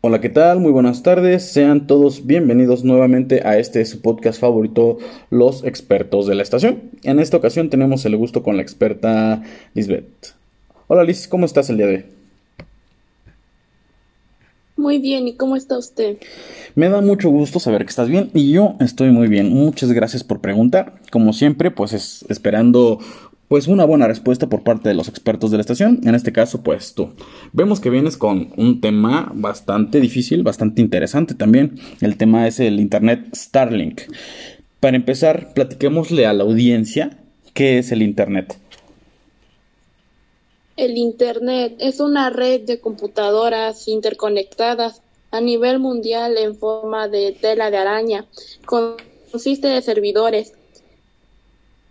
Hola, ¿qué tal? Muy buenas tardes. Sean todos bienvenidos nuevamente a este su podcast favorito, Los Expertos de la Estación. En esta ocasión tenemos el gusto con la experta Lisbeth. Hola Liz, ¿cómo estás el día de hoy? Muy bien, ¿y cómo está usted? Me da mucho gusto saber que estás bien y yo estoy muy bien. Muchas gracias por preguntar. Como siempre, pues es, esperando pues una buena respuesta por parte de los expertos de la estación, en este caso pues tú. Vemos que vienes con un tema bastante difícil, bastante interesante también. El tema es el Internet Starlink. Para empezar, platiquémosle a la audiencia qué es el Internet. El Internet es una red de computadoras interconectadas a nivel mundial en forma de tela de araña. Consiste de servidores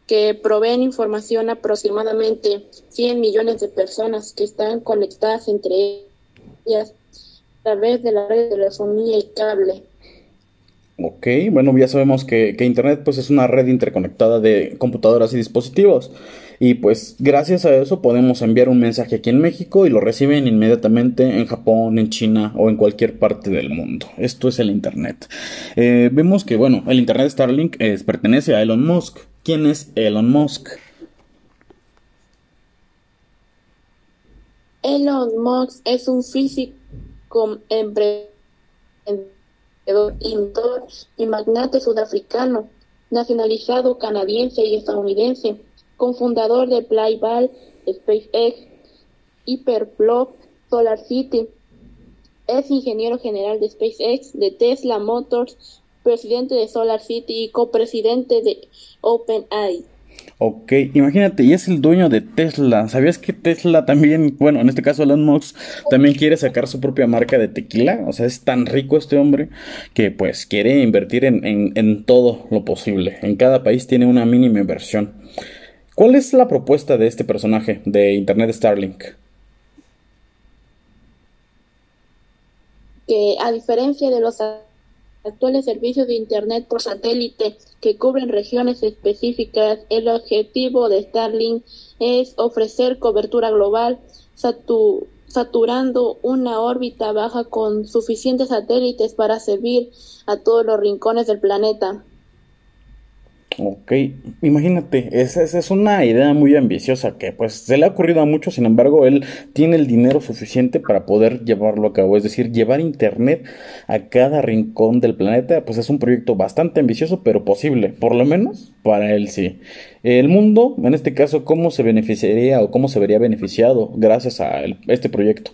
que proveen información a aproximadamente 100 millones de personas que están conectadas entre ellas a través de la red de telefonía y cable. Ok, bueno, ya sabemos que, que, Internet pues es una red interconectada de computadoras y dispositivos. Y pues gracias a eso podemos enviar un mensaje aquí en México y lo reciben inmediatamente en Japón, en China o en cualquier parte del mundo. Esto es el Internet. Eh, vemos que, bueno, el Internet Starlink pertenece a Elon Musk. ¿Quién es Elon Musk? Elon Musk es un físico emprendedor y magnate sudafricano, nacionalizado canadiense y estadounidense, cofundador de Playball, SpaceX, Hyperplop, Solar City. Es ingeniero general de SpaceX, de Tesla Motors, presidente de Solar City y copresidente de OpenAI. Ok, imagínate, y es el dueño de Tesla. ¿Sabías que Tesla también, bueno, en este caso Elon Musk, también quiere sacar su propia marca de tequila? O sea, es tan rico este hombre que pues quiere invertir en, en todo lo posible. En cada país tiene una mínima inversión. ¿Cuál es la propuesta de este personaje de Internet Starlink? Que a diferencia de los actuales servicios de Internet por satélite que cubren regiones específicas, el objetivo de Starlink es ofrecer cobertura global, saturando una órbita baja con suficientes satélites para servir a todos los rincones del planeta. Ok, imagínate, esa, es una idea muy ambiciosa que pues se le ha ocurrido a muchos, sin embargo él tiene el dinero suficiente para poder llevarlo a cabo, es decir, llevar internet a cada rincón del planeta, pues es un proyecto bastante ambicioso pero posible, por lo menos para él sí. El mundo, en este caso, ¿cómo se beneficiaría o cómo se vería beneficiado gracias a este proyecto?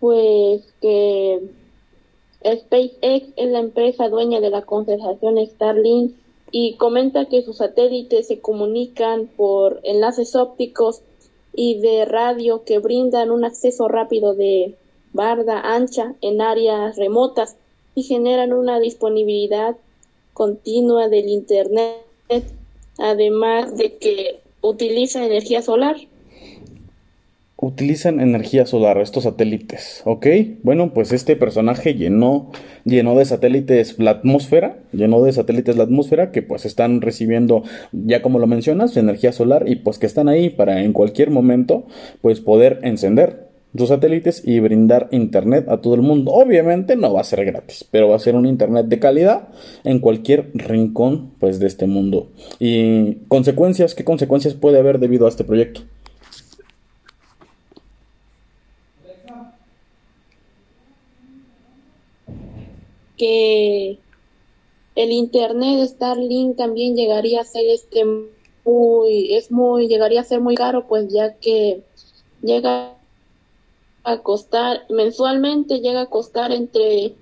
Pues que SpaceX es la empresa dueña de la constelación Starlink y comenta que sus satélites se comunican por enlaces ópticos y de radio que brindan un acceso rápido de barda ancha en áreas remotas y generan una disponibilidad continua del Internet, además de que utiliza energía solar utilizan energía solar, estos satélites, ¿ok? Bueno, pues este personaje llenó, llenó de satélites la atmósfera, llenó de satélites la atmósfera que pues están recibiendo, ya como lo mencionas, energía solar y pues que están ahí para en cualquier momento pues poder encender sus satélites y brindar internet a todo el mundo. Obviamente no va a ser gratis, pero va a ser un internet de calidad en cualquier rincón pues de este mundo. Y consecuencias, ¿qué consecuencias puede haber debido a este proyecto? Que el internet Starlink también llegaría a ser este muy es muy llegaría a ser muy caro pues ya que llega a costar mensualmente llega a costar entre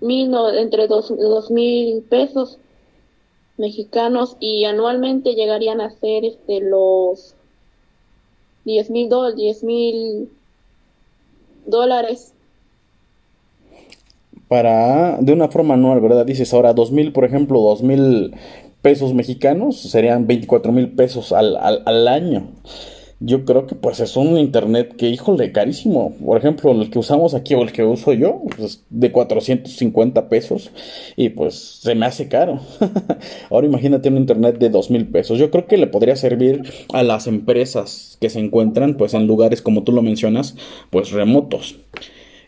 mil no, entre dos, dos mil pesos mexicanos y anualmente llegarían a ser este los diez mil diez mil dólares para, de una forma anual, ¿verdad? Dices ahora dos mil, por ejemplo, dos mil pesos mexicanos, serían 24 mil pesos al, al, año. yo creo que pues es un internet que, híjole, carísimo. Por ejemplo, el que usamos aquí o el que uso yo, pues de 450 pesos y pues se me hace caro. Ahora imagínate un internet de 2 mil pesos. Yo creo que le podría servir a las empresas que se encuentran pues en lugares como tú lo mencionas, pues remotos.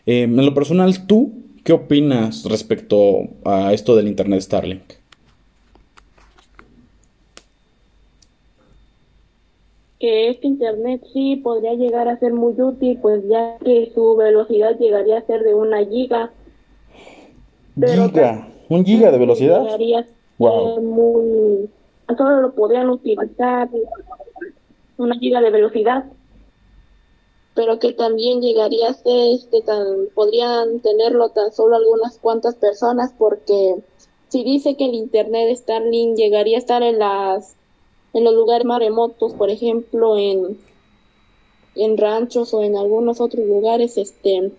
Eh, en lo personal, ¿tú qué opinas respecto a esto del internet Starlink? que este internet sí podría llegar a ser muy útil, pues ya que su velocidad llegaría a ser de una giga. giga, un giga de velocidad. Llegaría wow. muy, solo lo podrían utilizar una giga de velocidad, pero que también llegaría a ser, este, tan, podrían tenerlo tan solo algunas cuantas personas, porque si dice que el internet Starlink llegaría a estar en las en los lugares más remotos, por ejemplo, en, en ranchos o en algunos otros lugares, este,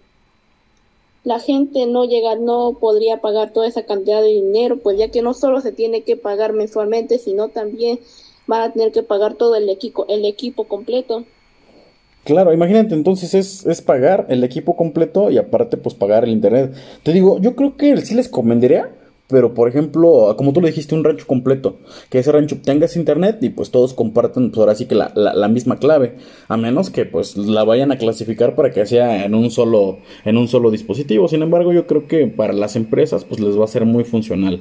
la gente no llega, no podría pagar toda esa cantidad de dinero, pues ya que no solo se tiene que pagar mensualmente, sino también van a tener que pagar todo el equipo, el equipo completo. Claro, imagínate, entonces es, es pagar el equipo completo y aparte pues pagar el internet. Te digo, yo creo que sí les convendría pero, por ejemplo, como tú le dijiste, un rancho completo. Que ese rancho tenga internet y pues todos compartan, pues ahora sí que la, la, misma clave. A menos que pues la vayan a clasificar para que sea en un solo, en un solo dispositivo. Sin embargo, yo creo que para las empresas pues les va a ser muy funcional.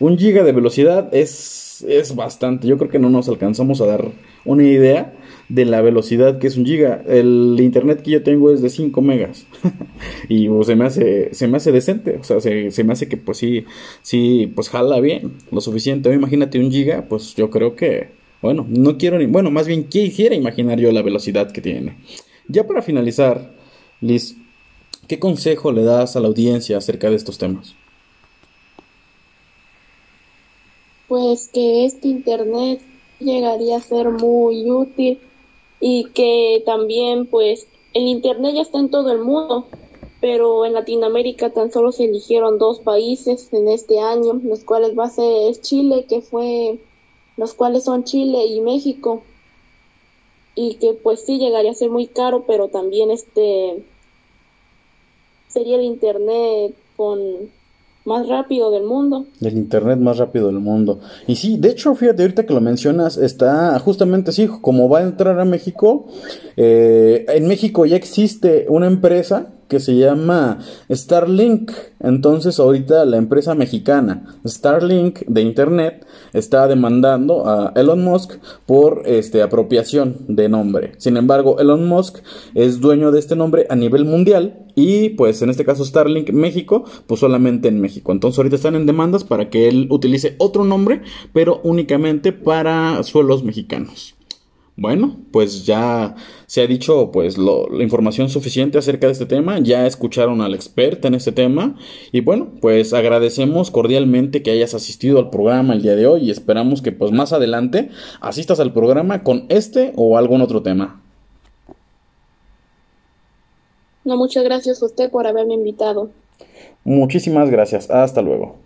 Un giga de velocidad es, es bastante. Yo creo que no nos alcanzamos a dar una idea de la velocidad que es un giga. El internet que yo tengo es de 5 megas. y se me hace se me hace decente, o sea, se, me hace que pues sí sí pues jala bien, lo suficiente. imagínate un giga, pues yo creo que bueno, no quiero ni bueno, más bien quisiera imaginar yo la velocidad que tiene. Ya para finalizar, Liz, ¿qué consejo le das a la audiencia acerca de estos temas? Pues que este internet llegaría a ser muy útil y que también pues el internet ya está en todo el mundo, pero en Latinoamérica tan solo se eligieron dos países en este año, los cuales va a ser Chile, que fue los cuales son Chile y México. Y que pues sí llegaría a ser muy caro, pero también este sería el internet con más rápido del mundo. El internet más rápido del mundo. Y sí, de hecho, fíjate, ahorita que lo mencionas, está justamente así, como va a entrar a México, eh, en México ya existe una empresa que se llama Starlink. Entonces ahorita la empresa mexicana Starlink de Internet está demandando a Elon Musk por este, apropiación de nombre. Sin embargo, Elon Musk es dueño de este nombre a nivel mundial y pues en este caso Starlink México, pues solamente en México. Entonces ahorita están en demandas para que él utilice otro nombre, pero únicamente para suelos mexicanos. Bueno, pues ya se ha dicho pues la información suficiente acerca de este tema, ya escucharon al experto en este tema y bueno, pues agradecemos cordialmente que hayas asistido al programa el día de hoy y esperamos que pues más adelante asistas al programa con este o algún otro tema. No, muchas gracias a usted por haberme invitado. Muchísimas gracias, hasta luego.